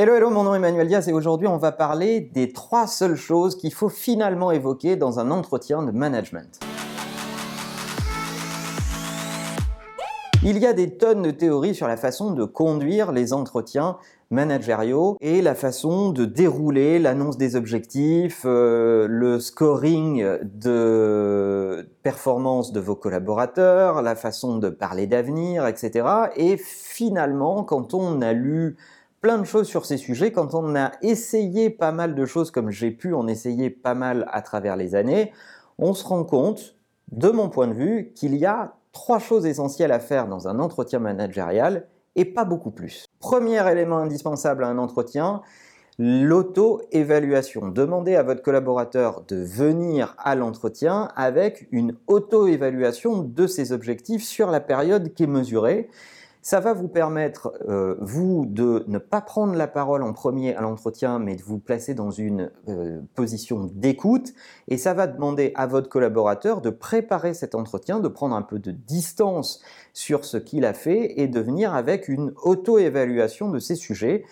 Hello, hello, mon nom est Emmanuel Diaz et aujourd'hui on va parler des trois seules choses qu'il faut finalement évoquer dans un entretien de management. Il y a des tonnes de théories sur la façon de conduire les entretiens managériaux et la façon de dérouler l'annonce des objectifs, euh, le scoring de performance de vos collaborateurs, la façon de parler d'avenir, etc. Et finalement, quand on a lu plein de choses sur ces sujets, quand on a essayé pas mal de choses comme j'ai pu en essayer pas mal à travers les années, on se rend compte, de mon point de vue, qu'il y a trois choses essentielles à faire dans un entretien managérial et pas beaucoup plus. Premier élément indispensable à un entretien, l'auto-évaluation. Demandez à votre collaborateur de venir à l'entretien avec une auto-évaluation de ses objectifs sur la période qui est mesurée. Ça va vous permettre, euh, vous, de ne pas prendre la parole en premier à l'entretien, mais de vous placer dans une euh, position d'écoute. Et ça va demander à votre collaborateur de préparer cet entretien, de prendre un peu de distance sur ce qu'il a fait et de venir avec une auto-évaluation de ces sujets.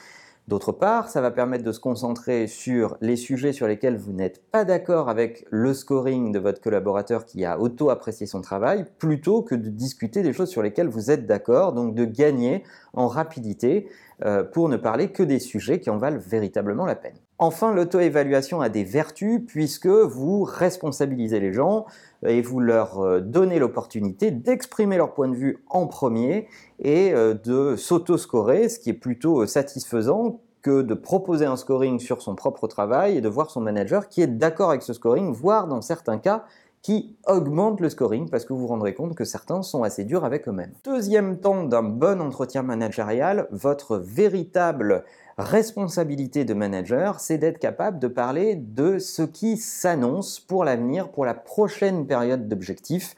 D'autre part, ça va permettre de se concentrer sur les sujets sur lesquels vous n'êtes pas d'accord avec le scoring de votre collaborateur qui a auto-apprécié son travail, plutôt que de discuter des choses sur lesquelles vous êtes d'accord, donc de gagner en rapidité euh, pour ne parler que des sujets qui en valent véritablement la peine. Enfin, l'auto-évaluation a des vertus puisque vous responsabilisez les gens et vous leur euh, donnez l'opportunité d'exprimer leur point de vue en premier et euh, de s'auto-scorer, ce qui est plutôt satisfaisant que de proposer un scoring sur son propre travail et de voir son manager qui est d'accord avec ce scoring, voire dans certains cas qui augmente le scoring parce que vous vous rendrez compte que certains sont assez durs avec eux-mêmes. Deuxième temps d'un bon entretien managérial, votre véritable responsabilité de manager, c'est d'être capable de parler de ce qui s'annonce pour l'avenir, pour la prochaine période d'objectifs.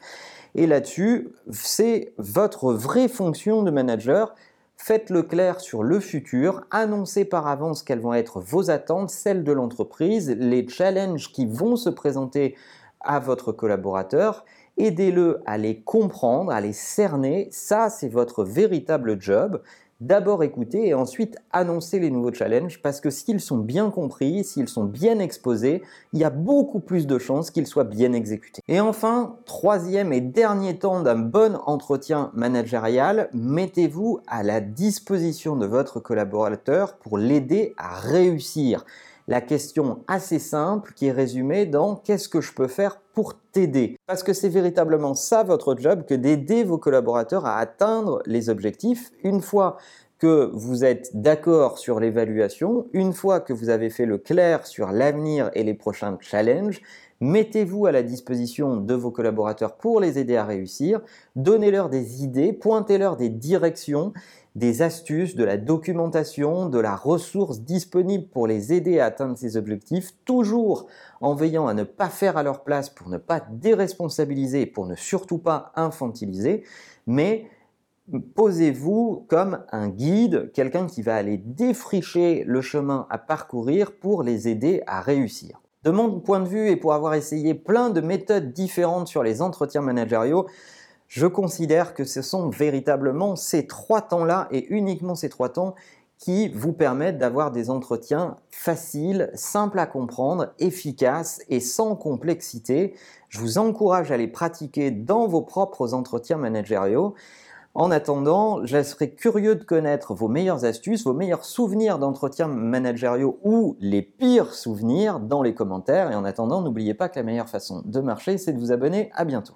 Et là-dessus, c'est votre vraie fonction de manager. Faites-le clair sur le futur, annoncez par avance quelles vont être vos attentes, celles de l'entreprise, les challenges qui vont se présenter à votre collaborateur, aidez-le à les comprendre, à les cerner, ça c'est votre véritable job. D'abord écouter et ensuite annoncer les nouveaux challenges parce que s'ils sont bien compris, s'ils sont bien exposés, il y a beaucoup plus de chances qu'ils soient bien exécutés. Et enfin, troisième et dernier temps d'un bon entretien managérial, mettez-vous à la disposition de votre collaborateur pour l'aider à réussir la question assez simple qui est résumée dans qu'est-ce que je peux faire pour t'aider? Parce que c'est véritablement ça votre job que d'aider vos collaborateurs à atteindre les objectifs une fois que vous êtes d'accord sur l'évaluation, une fois que vous avez fait le clair sur l'avenir et les prochains challenges, mettez-vous à la disposition de vos collaborateurs pour les aider à réussir, donnez-leur des idées, pointez-leur des directions des astuces, de la documentation, de la ressource disponible pour les aider à atteindre ces objectifs, toujours en veillant à ne pas faire à leur place pour ne pas déresponsabiliser, pour ne surtout pas infantiliser, mais posez-vous comme un guide, quelqu'un qui va aller défricher le chemin à parcourir pour les aider à réussir. De mon point de vue et pour avoir essayé plein de méthodes différentes sur les entretiens managériaux, je considère que ce sont véritablement ces trois temps-là et uniquement ces trois temps qui vous permettent d'avoir des entretiens faciles, simples à comprendre, efficaces et sans complexité. Je vous encourage à les pratiquer dans vos propres entretiens managériaux. En attendant, je serais curieux de connaître vos meilleures astuces, vos meilleurs souvenirs d'entretiens managériaux ou les pires souvenirs dans les commentaires. Et en attendant, n'oubliez pas que la meilleure façon de marcher, c'est de vous abonner. À bientôt.